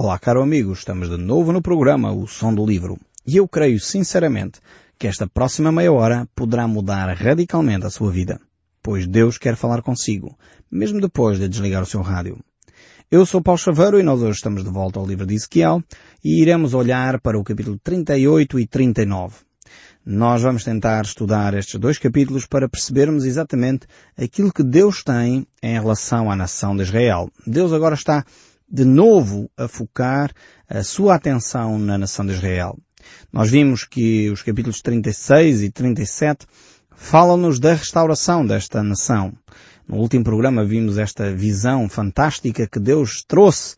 Olá, caro amigo, estamos de novo no programa O Som do Livro. E eu creio sinceramente que esta próxima meia hora poderá mudar radicalmente a sua vida. Pois Deus quer falar consigo, mesmo depois de desligar o seu rádio. Eu sou Paulo Chaveiro e nós hoje estamos de volta ao livro de Ezequiel e iremos olhar para o capítulo 38 e 39. Nós vamos tentar estudar estes dois capítulos para percebermos exatamente aquilo que Deus tem em relação à nação de Israel. Deus agora está de novo a focar a sua atenção na nação de Israel. Nós vimos que os capítulos 36 e 37 falam-nos da restauração desta nação. No último programa vimos esta visão fantástica que Deus trouxe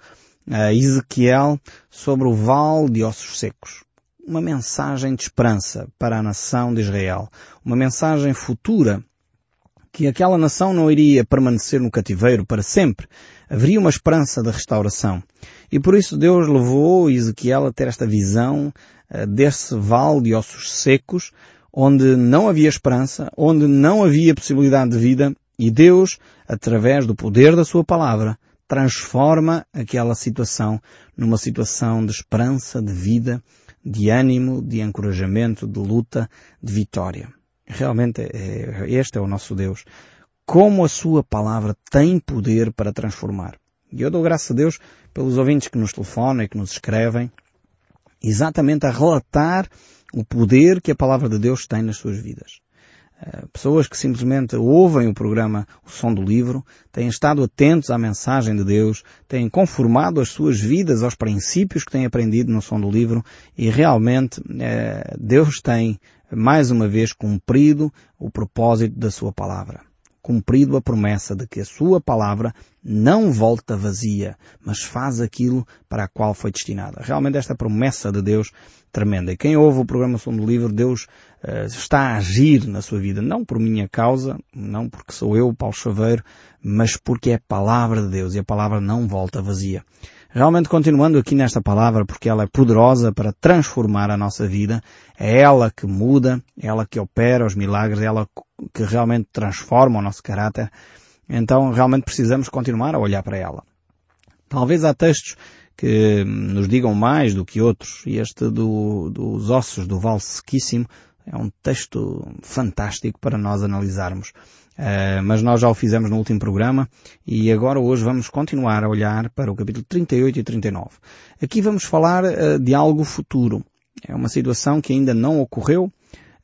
a Ezequiel sobre o vale de ossos secos. Uma mensagem de esperança para a nação de Israel. Uma mensagem futura que aquela nação não iria permanecer no cativeiro para sempre. Haveria uma esperança de restauração. E por isso Deus levou Ezequiel a ter esta visão uh, desse vale de ossos secos, onde não havia esperança, onde não havia possibilidade de vida, e Deus, através do poder da sua palavra, transforma aquela situação numa situação de esperança, de vida, de ânimo, de encorajamento, de luta, de vitória. Realmente é, este é o nosso Deus. Como a sua palavra tem poder para transformar. E eu dou graças a Deus pelos ouvintes que nos telefonam e que nos escrevem, exatamente a relatar o poder que a palavra de Deus tem nas suas vidas. Eh, pessoas que simplesmente ouvem o programa O Som do Livro, têm estado atentos à mensagem de Deus, têm conformado as suas vidas aos princípios que têm aprendido no Som do Livro e realmente eh, Deus tem mais uma vez cumprido o propósito da sua palavra. Cumprido a promessa de que a sua palavra não volta vazia, mas faz aquilo para a qual foi destinada. Realmente esta promessa de Deus tremenda. E quem ouve o programa Som do Livro, Deus uh, está a agir na sua vida. Não por minha causa, não porque sou eu, Paulo Chaveiro, mas porque é a palavra de Deus e a palavra não volta vazia. Realmente continuando aqui nesta palavra, porque ela é poderosa para transformar a nossa vida, é ela que muda, é ela que opera os milagres, é ela que realmente transforma o nosso caráter. Então realmente precisamos continuar a olhar para ela. Talvez há textos que nos digam mais do que outros, e este do, dos ossos do Val Sequíssimo é um texto fantástico para nós analisarmos. Uh, mas nós já o fizemos no último programa e agora hoje vamos continuar a olhar para o capítulo 38 e 39. Aqui vamos falar uh, de algo futuro. É uma situação que ainda não ocorreu,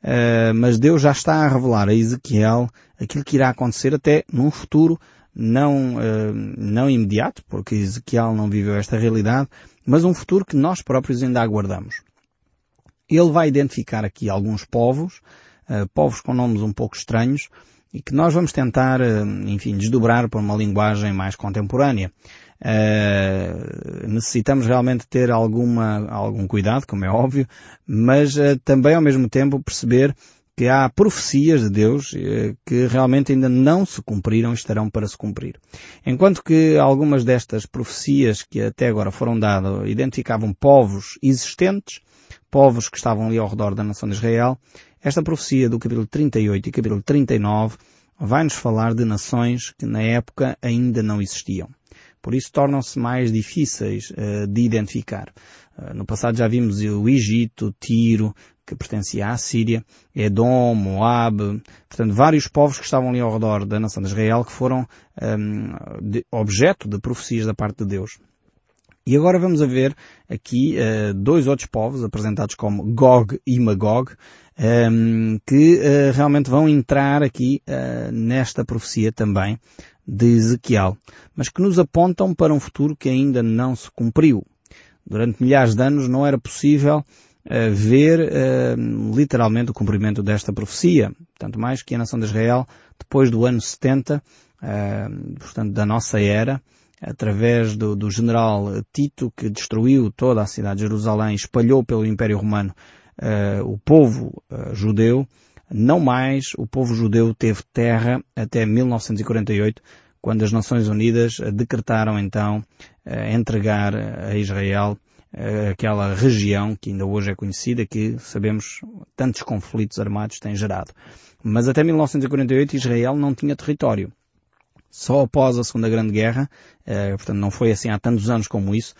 uh, mas Deus já está a revelar a Ezequiel aquilo que irá acontecer até num futuro não, uh, não imediato, porque Ezequiel não viveu esta realidade, mas um futuro que nós próprios ainda aguardamos. Ele vai identificar aqui alguns povos, uh, povos com nomes um pouco estranhos, e que nós vamos tentar, enfim, desdobrar por uma linguagem mais contemporânea. Uh, necessitamos realmente ter alguma, algum cuidado, como é óbvio, mas uh, também ao mesmo tempo perceber que há profecias de Deus eh, que realmente ainda não se cumpriram e estarão para se cumprir. Enquanto que algumas destas profecias que até agora foram dadas identificavam povos existentes, povos que estavam ali ao redor da nação de Israel, esta profecia do capítulo 38 e capítulo 39 vai-nos falar de nações que na época ainda não existiam. Por isso tornam-se mais difíceis uh, de identificar. Uh, no passado já vimos o Egito, Tiro, que pertencia à Síria, Edom, Moab, portanto vários povos que estavam ali ao redor da nação de Israel que foram um, de, objeto de profecias da parte de Deus. E agora vamos ver aqui uh, dois outros povos apresentados como Gog e Magog, um, que uh, realmente vão entrar aqui uh, nesta profecia também de Ezequiel, mas que nos apontam para um futuro que ainda não se cumpriu. Durante milhares de anos não era possível ver uh, literalmente o cumprimento desta profecia. Tanto mais que a nação de Israel, depois do ano 70, uh, portanto da nossa era, através do, do, general Tito, que destruiu toda a cidade de Jerusalém, espalhou pelo Império Romano uh, o povo judeu, não mais o povo judeu teve terra até 1948, quando as Nações Unidas decretaram então entregar a Israel eh, aquela região que ainda hoje é conhecida, que sabemos tantos conflitos armados tem gerado. Mas até 1948 Israel não tinha território. Só após a Segunda Grande Guerra, uh, portanto não foi assim há tantos anos como isso,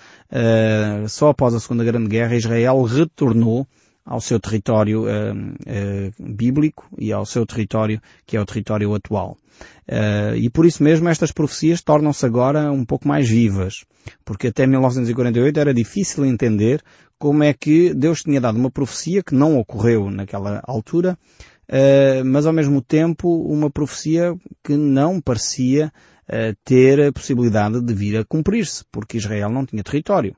só após a Segunda Grande Guerra Israel retornou ao seu território uh, uh, bíblico e ao seu território que é o território atual. Uh, e por isso mesmo estas profecias tornam-se agora um pouco mais vivas, porque até 1948 era difícil entender como é que Deus tinha dado uma profecia que não ocorreu naquela altura, mas ao mesmo tempo uma profecia que não parecia ter a possibilidade de vir a cumprir-se, porque Israel não tinha território.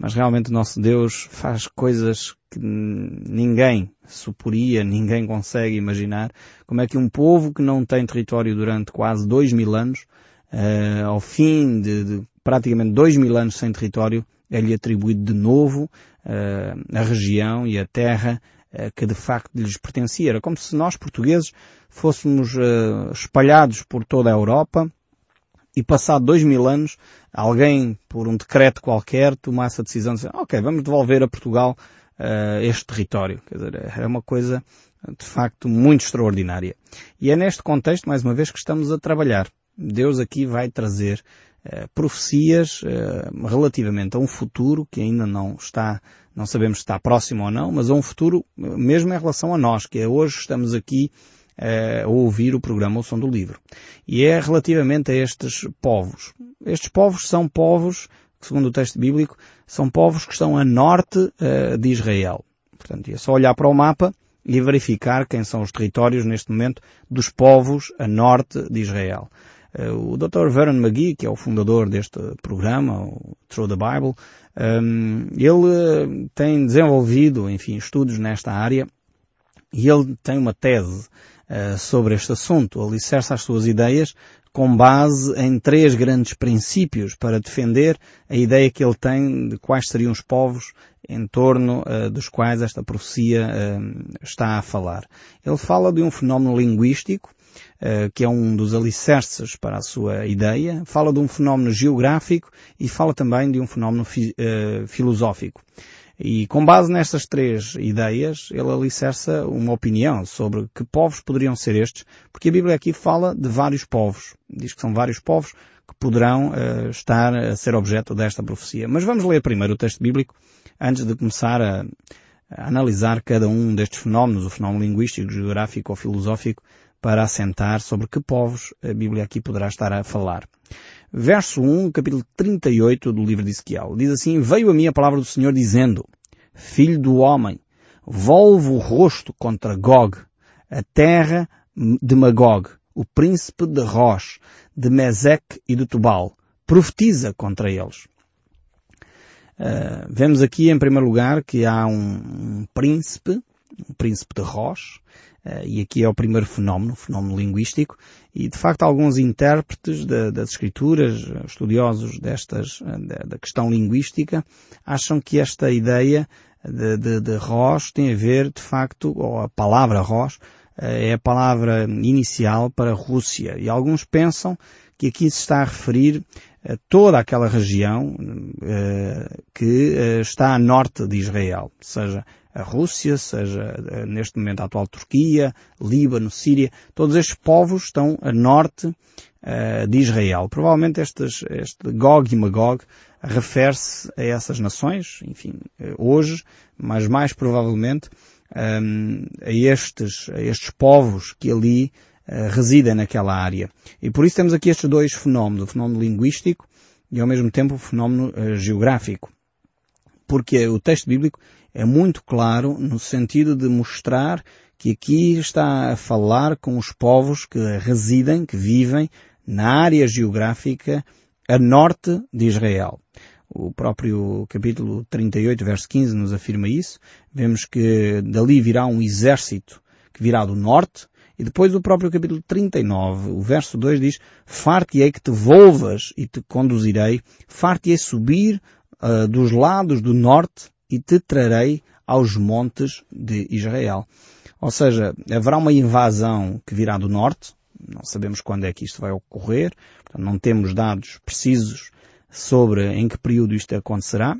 Mas realmente o nosso Deus faz coisas que ninguém suporia, ninguém consegue imaginar. Como é que um povo que não tem território durante quase dois mil anos, uh, ao fim de, de, praticamente dois mil anos sem território, é-lhe atribuído de novo uh, a região e a terra uh, que de facto lhes pertencia. Era como se nós, portugueses, fôssemos espalhados por toda a Europa, e passado dois mil anos, alguém, por um decreto qualquer, tomasse a decisão de dizer, ok, vamos devolver a Portugal uh, este território. Quer dizer, é uma coisa, de facto, muito extraordinária. E é neste contexto, mais uma vez, que estamos a trabalhar. Deus aqui vai trazer uh, profecias uh, relativamente a um futuro que ainda não está, não sabemos se está próximo ou não, mas a um futuro mesmo em relação a nós, que é hoje estamos aqui a ouvir o programa O Som do Livro. E é relativamente a estes povos. Estes povos são povos, segundo o texto bíblico, são povos que estão a norte uh, de Israel. Portanto, é só olhar para o mapa e verificar quem são os territórios neste momento dos povos a norte de Israel. Uh, o Dr. Vernon McGee, que é o fundador deste programa, o Through the Bible, um, ele uh, tem desenvolvido, enfim, estudos nesta área e ele tem uma tese uh, sobre este assunto, alicerça as suas ideias com base em três grandes princípios para defender a ideia que ele tem de quais seriam os povos em torno uh, dos quais esta profecia uh, está a falar. Ele fala de um fenómeno linguístico, uh, que é um dos alicerces para a sua ideia, fala de um fenómeno geográfico e fala também de um fenómeno fi filosófico. E com base nestas três ideias, ele alicerça uma opinião sobre que povos poderiam ser estes, porque a Bíblia aqui fala de vários povos. Diz que são vários povos que poderão uh, estar a ser objeto desta profecia. Mas vamos ler primeiro o texto bíblico antes de começar a, a analisar cada um destes fenómenos, o fenómeno linguístico, geográfico ou filosófico, para assentar sobre que povos a Bíblia aqui poderá estar a falar. Verso 1, capítulo 38 do livro de Ezequiel. Diz assim, Veio a mim a palavra do Senhor dizendo, Filho do homem, volve o rosto contra Gog, a terra de Magog, o príncipe de Rosh, de Mesec e de Tubal. Profetiza contra eles. Uh, vemos aqui, em primeiro lugar, que há um, um príncipe, um príncipe de Rosh, e aqui é o primeiro fenómeno, fenómeno linguístico, e de facto alguns intérpretes de, das escrituras, estudiosos destas, eh, da questão linguística, acham que esta ideia de, de, de tem a ver, de facto, ou a palavra Rosh, uh, é a palavra inicial para Rússia, e alguns pensam que aqui se está a referir a toda aquela região que está a norte de Israel, seja a Rússia, seja eh, neste momento a atual Turquia, Líbano, Síria, todos estes povos estão a norte uh, de Israel. Provavelmente estes, este Gog e Magog refere-se a essas nações, enfim, eh, hoje, mas mais provavelmente um, a, estes, a estes povos que ali uh, residem naquela área. E por isso temos aqui estes dois fenómenos, o fenómeno linguístico e ao mesmo tempo o fenómeno uh, geográfico. Porque o texto bíblico é muito claro no sentido de mostrar que aqui está a falar com os povos que residem, que vivem na área geográfica a norte de Israel. O próprio capítulo 38, verso 15 nos afirma isso. Vemos que dali virá um exército que virá do norte. E depois o próprio capítulo 39, o verso 2 diz, Far-te-ei que te volvas e te conduzirei, far-te-ei subir uh, dos lados do norte e te trarei aos montes de Israel. Ou seja, haverá uma invasão que virá do norte, não sabemos quando é que isto vai ocorrer, portanto, não temos dados precisos sobre em que período isto acontecerá,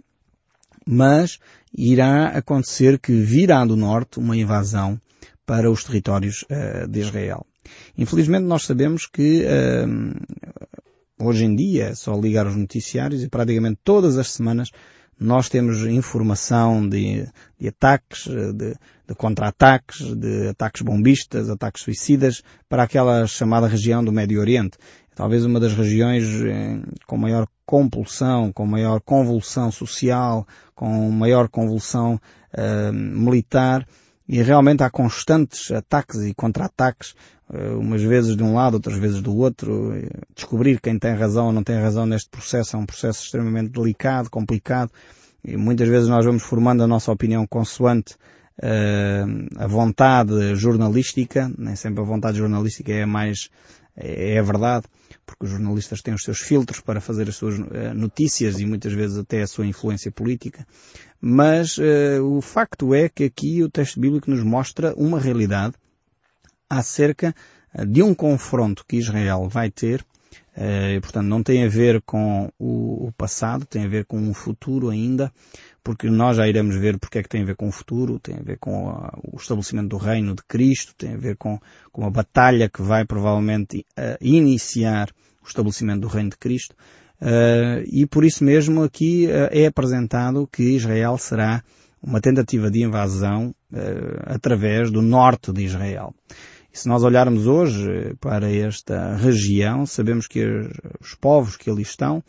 mas irá acontecer que virá do norte uma invasão para os territórios uh, de Israel. Infelizmente nós sabemos que hoje em dia é só ligar os noticiários e praticamente todas as semanas nós temos informação de, de ataques, de, de contra-ataques, de ataques bombistas, ataques suicidas para aquela chamada região do Médio Oriente. Talvez uma das regiões eh, com maior compulsão, com maior convulsão social, com maior convulsão eh, militar e realmente há constantes ataques e contra-ataques, eh, umas vezes de um lado, outras vezes do outro. Descobrir quem tem razão ou não tem razão neste processo é um processo extremamente delicado, complicado, e muitas vezes nós vamos formando a nossa opinião consoante uh, a vontade jornalística, nem sempre a vontade jornalística é a mais, é a verdade, porque os jornalistas têm os seus filtros para fazer as suas uh, notícias e muitas vezes até a sua influência política. Mas uh, o facto é que aqui o texto bíblico nos mostra uma realidade acerca uh, de um confronto que Israel vai ter e, portanto, não tem a ver com o, o, passado, tem a ver com o futuro ainda, porque nós já iremos ver porque é que tem a ver com o futuro, tem a ver com a, o estabelecimento do reino de Cristo, tem a ver com, com a batalha que vai provavelmente uh, iniciar o estabelecimento do reino de Cristo. Uh, e por isso mesmo aqui uh, é apresentado que Israel será uma tentativa de invasão uh, através do norte de Israel. E se nós olharmos hoje para esta região, sabemos que os povos que ali estão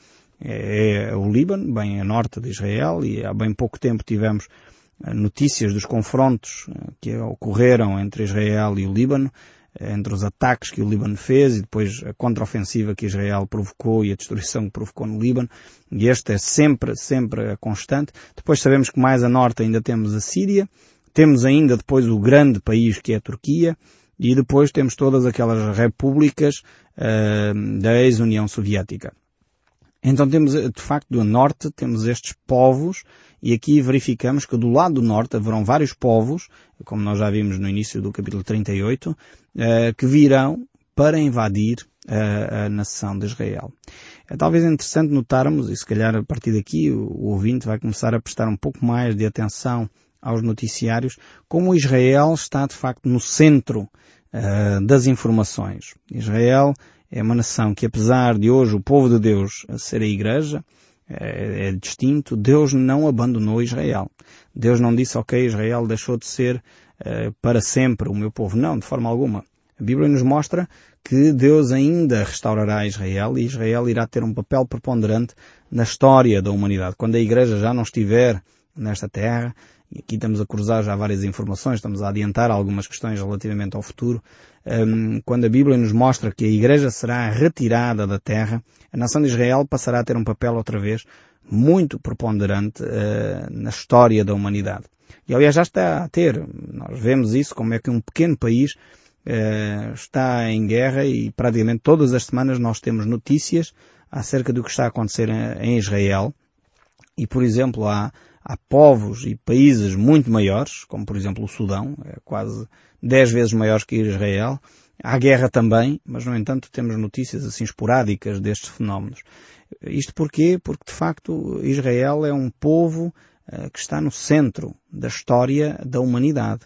é, é o Líbano, bem a norte de Israel, e há bem pouco tempo tivemos notícias dos confrontos que ocorreram entre Israel e o Líbano, entre os ataques que o Líbano fez e depois a contraofensiva que Israel provocou e a destruição que provocou no Líbano. E este é sempre, sempre a constante. Depois sabemos que mais a norte ainda temos a Síria. Temos ainda depois o grande país que é a Turquia. E depois temos todas aquelas repúblicas uh, da ex-União Soviética. Então temos, de facto, do norte, temos estes povos e aqui verificamos que do lado do norte haverão vários povos, como nós já vimos no início do capítulo 38, eh, que virão para invadir a, a nação de Israel. É talvez interessante notarmos, e se calhar a partir daqui o, o ouvinte vai começar a prestar um pouco mais de atenção aos noticiários, como Israel está de facto no centro uh, das informações. Israel é uma nação que apesar de hoje o povo de Deus ser a igreja, é, é, distinto, Deus não abandonou Israel. Deus não disse, ok, Israel deixou de ser uh, para sempre o meu povo. Não, de forma alguma. A Bíblia nos mostra que Deus ainda restaurará Israel e Israel irá ter um papel preponderante na história da humanidade. Quando a Igreja já não estiver nesta terra, e aqui estamos a cruzar já várias informações, estamos a adiantar algumas questões relativamente ao futuro, um, quando a Bíblia nos mostra que a Igreja será retirada da terra, a nação de Israel passará a ter um papel outra vez muito preponderante uh, na história da humanidade. E aliás já está a ter, nós vemos isso como é que um pequeno país uh, está em guerra e praticamente todas as semanas nós temos notícias acerca do que está a acontecer em Israel. E por exemplo há há povos e países muito maiores, como por exemplo o Sudão, é quase dez vezes maior que Israel. Há guerra também, mas no entanto temos notícias assim esporádicas destes fenómenos. Isto porquê? Porque de facto Israel é um povo uh, que está no centro da história da humanidade.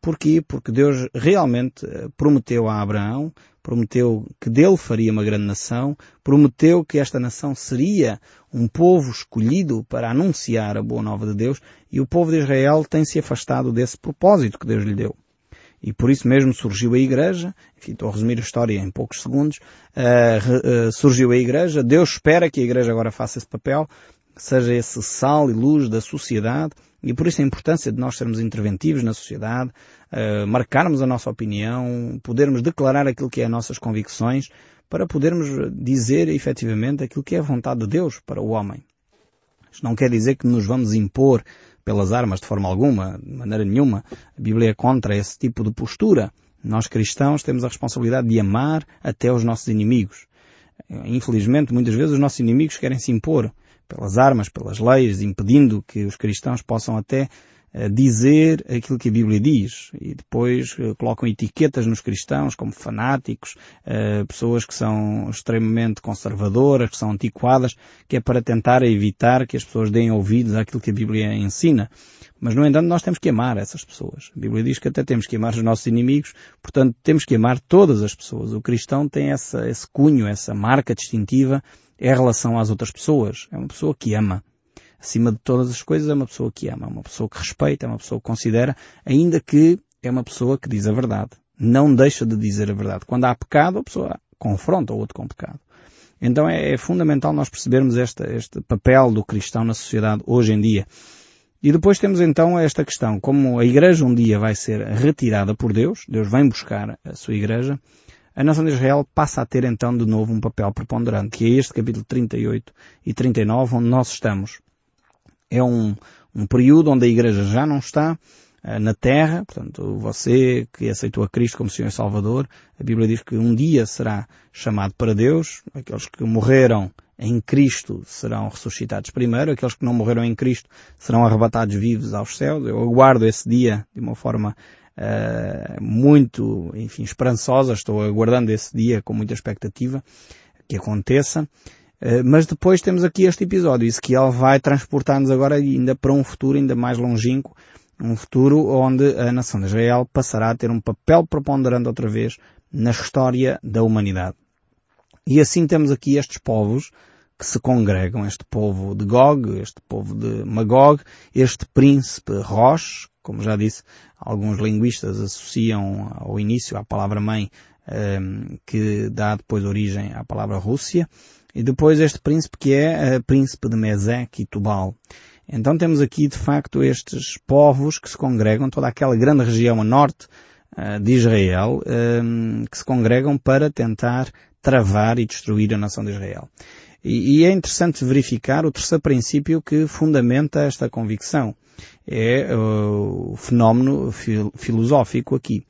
Porquê? Porque Deus realmente eh, prometeu a Abraão, prometeu que dele faria uma grande nação, prometeu que esta nação seria um povo escolhido para anunciar a boa nova de Deus e o povo de Israel tem se afastado desse propósito que Deus lhe deu. E por isso mesmo surgiu a Igreja, enfim, estou a resumir a história em poucos segundos, uh, uh, surgiu a Igreja, Deus espera que a Igreja agora faça esse papel, seja esse sal e luz da sociedade, e por isso a importância de nós sermos interventivos na sociedade, uh, marcarmos a nossa opinião, podermos declarar aquilo que é as nossas convicções, para podermos dizer efetivamente aquilo que é a vontade de Deus para o homem. Isto não quer dizer que nos vamos impor pelas armas de forma alguma, de maneira nenhuma. A Bíblia é contra esse tipo de postura. Nós cristãos temos a responsabilidade de amar até os nossos inimigos. Infelizmente, muitas vezes os nossos inimigos querem se impor pelas armas, pelas leis, impedindo que os cristãos possam até dizer aquilo que a Bíblia diz e depois colocam etiquetas nos cristãos como fanáticos, pessoas que são extremamente conservadoras, que são antiquadas, que é para tentar evitar que as pessoas deem ouvidos àquilo que a Bíblia ensina. Mas, no entanto, nós temos que amar essas pessoas. A Bíblia diz que até temos que amar os nossos inimigos, portanto, temos que amar todas as pessoas. O cristão tem essa, esse cunho, essa marca distintiva em relação às outras pessoas. É uma pessoa que ama. Acima de todas as coisas, é uma pessoa que ama, é uma pessoa que respeita, é uma pessoa que considera, ainda que é uma pessoa que diz a verdade. Não deixa de dizer a verdade. Quando há pecado, a pessoa confronta o outro com pecado. Então é, é fundamental nós percebermos este papel do cristão na sociedade hoje em dia. E depois temos então esta questão, como a igreja um dia vai ser retirada por Deus, Deus vem buscar a sua igreja, a nação de Israel passa a ter então de novo um papel preponderante, que é este capítulo 38 e 39, onde nós estamos. É um, um período onde a igreja já não está uh, na terra, portanto, você que aceitou a Cristo como Senhor e Salvador, a Bíblia diz que um dia será chamado para Deus, aqueles que morreram em Cristo serão ressuscitados primeiro, aqueles que não morreram em Cristo serão arrebatados vivos aos céus. Eu aguardo esse dia de uma forma uh, muito, enfim, esperançosa. Estou aguardando esse dia com muita expectativa que aconteça. Uh, mas depois temos aqui este episódio. Ezequiel vai transportar-nos agora ainda para um futuro ainda mais longínquo, um futuro onde a nação de Israel passará a ter um papel preponderante outra vez na história da humanidade. E assim temos aqui estes povos que se congregam, este povo de Gog, este povo de Magog, este príncipe Rosh, como já disse, alguns linguistas associam ao início à palavra mãe, que dá depois origem à palavra Rússia, e depois este príncipe que é príncipe de Mesec e Tubal. Então temos aqui de facto estes povos que se congregam, toda aquela grande região a norte eh, de Israel, ehm, que se congregam para tentar travar e destruir a nação de Israel. E, e é interessante verificar o terceiro princípio que fundamenta esta convicção. É uh, o fenómeno fil filosófico aqui.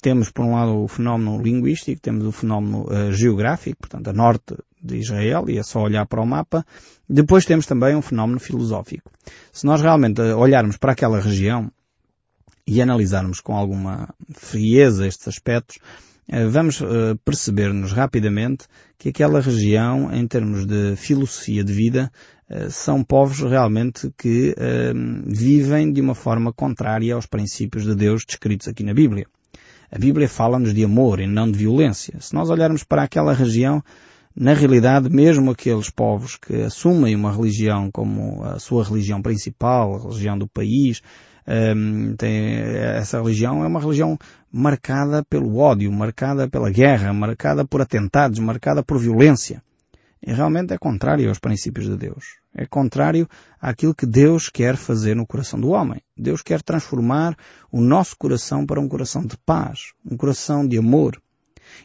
Temos, por um lado, o fenómeno linguístico, temos o fenómeno uh, geográfico, portanto, a norte de Israel, e é só olhar para o mapa. Depois temos também um fenómeno filosófico. Se nós realmente uh, olharmos para aquela região e analisarmos com alguma frieza estes aspectos, vamos eh, perceber-nos rapidamente que aquela região, em termos de filosofia de vida, eh, são povos realmente que vivem de uma forma contrária aos princípios de Deus descritos aqui na Bíblia. A Bíblia fala-nos de amor e não de violência. Se nós olharmos para aquela região, na realidade, mesmo aqueles povos que assumem uma religião como a sua religião principal, a religião do país, um, tem, essa religião é uma religião marcada pelo ódio, marcada pela guerra, marcada por atentados, marcada por violência. E realmente é contrário aos princípios de Deus. É contrário àquilo que Deus quer fazer no coração do homem. Deus quer transformar o nosso coração para um coração de paz, um coração de amor.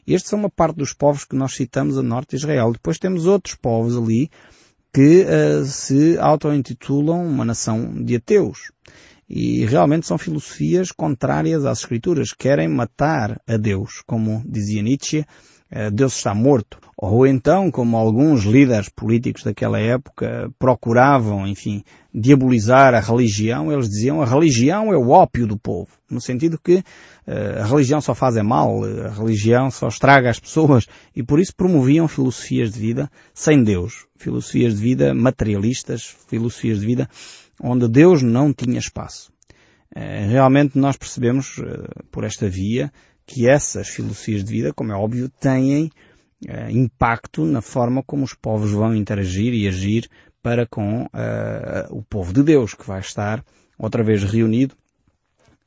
E estes são uma parte dos povos que nós citamos a norte de Israel. Depois temos outros povos ali que uh, se auto-intitulam uma nação de ateus. E realmente são filosofias contrárias às Escrituras. Querem matar a Deus, como dizia Nietzsche, Deus está morto. Ou então, como alguns líderes políticos daquela época procuravam, enfim, diabolizar a religião, eles diziam a religião é o ópio do povo. No sentido que uh, a religião só faz é mal, a religião só estraga as pessoas e por isso promoviam filosofias de vida sem Deus. Filosofias de vida materialistas, filosofias de vida onde Deus não tinha espaço. Eh, realmente nós percebemos eh, por esta via que essas filosofias de vida, como é óbvio, têm eh, impacto na forma como os povos vão interagir e agir para com o povo de Deus, que vai estar outra vez reunido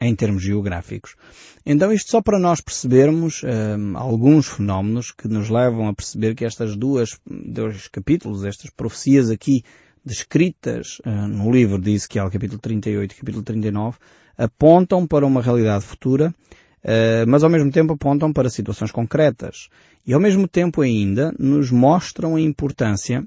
em termos geográficos. Então isto só para nós percebermos alguns fenómenos que nos levam a perceber que estas duas, dois capítulos, estas profecias aqui descritas uh, no livro de Ezequiel, capítulo 38 e capítulo 39, apontam para uma realidade futura, mas ao mesmo tempo apontam para situações concretas. E ao mesmo tempo ainda nos mostram a importância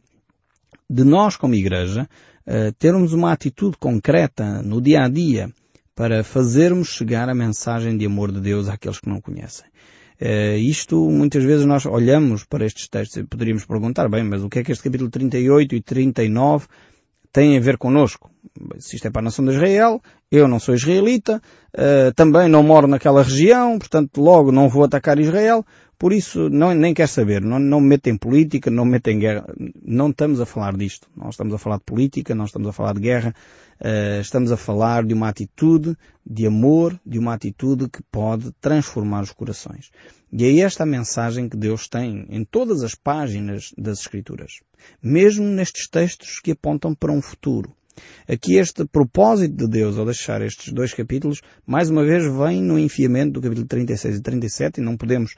de nós como igreja uh, termos uma atitude concreta no dia a dia para fazermos chegar a mensagem de amor de Deus àqueles que não conhecem. Uh, isto, muitas vezes nós olhamos para estes textos e poderíamos perguntar, bem, mas o que é que este capítulo 38 e 39 têm a ver connosco? se isto é para a nação de Israel, eu não sou israelita, uh, também não moro naquela região, portanto logo não vou atacar Israel, por isso não, nem quer saber, não, não me política, não me em guerra, não estamos a falar disto, não estamos a falar de política, não estamos a falar de guerra, uh, estamos a falar de uma atitude de amor, de uma atitude que pode transformar os corações. E é esta a mensagem que Deus tem em todas as páginas das Escrituras. Mesmo nestes textos que apontam para um futuro. Aqui este propósito de Deus ao deixar estes dois capítulos, mais uma vez vem no enfiamento do capítulo 36 e 37 e não podemos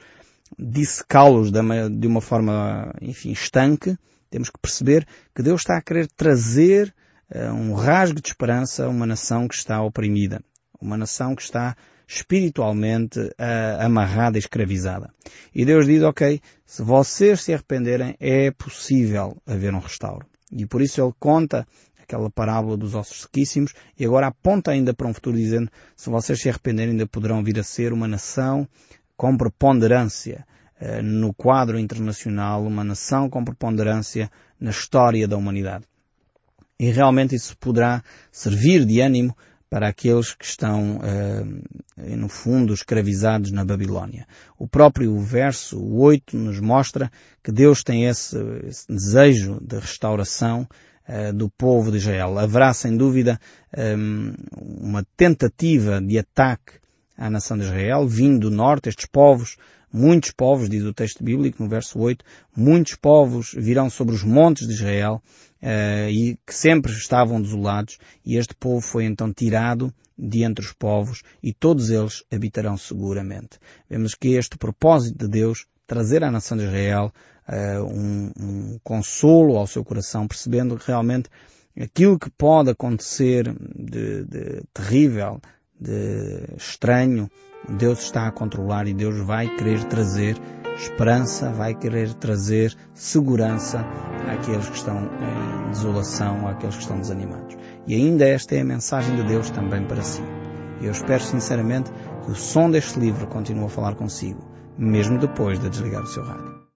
dissecá-los de uma forma, enfim, estanque. Temos que perceber que Deus está a querer trazer uh, um rasgo de esperança a uma nação que está oprimida. Uma nação que está espiritualmente uh, amarrada e escravizada. E Deus diz, ok, se vocês se arrependerem, é possível haver um restauro. E por isso Ele conta aquela parábola dos ossos sequíssimos e agora aponta ainda para um futuro dizendo, se vocês se arrependerem, ainda poderão vir a ser uma nação com preponderância uh, no quadro internacional, uma nação com preponderância na história da humanidade. E realmente isso poderá servir de ânimo para aqueles que estão, uh, no fundo, escravizados na Babilónia. O próprio verso 8 nos mostra que Deus tem esse, desejo de restauração uh, do povo de Israel. Haverá, sem dúvida, um, uma tentativa de ataque à nação de Israel, vindo do norte, estes povos Muitos povos, diz o texto bíblico no verso 8, muitos povos virão sobre os montes de Israel uh, e que sempre estavam desolados e este povo foi então tirado de entre os povos e todos eles habitarão seguramente. Vemos que este propósito de Deus trazer à nação de Israel uh, um, um consolo ao seu coração, percebendo que realmente aquilo que pode acontecer de, de terrível, de estranho, Deus está a controlar e Deus vai querer trazer esperança, vai querer trazer segurança àqueles que estão em desolação, àqueles que estão desanimados. E ainda esta é a mensagem de Deus também para si. Eu espero sinceramente que o som deste livro continue a falar consigo, mesmo depois de desligar o seu rádio.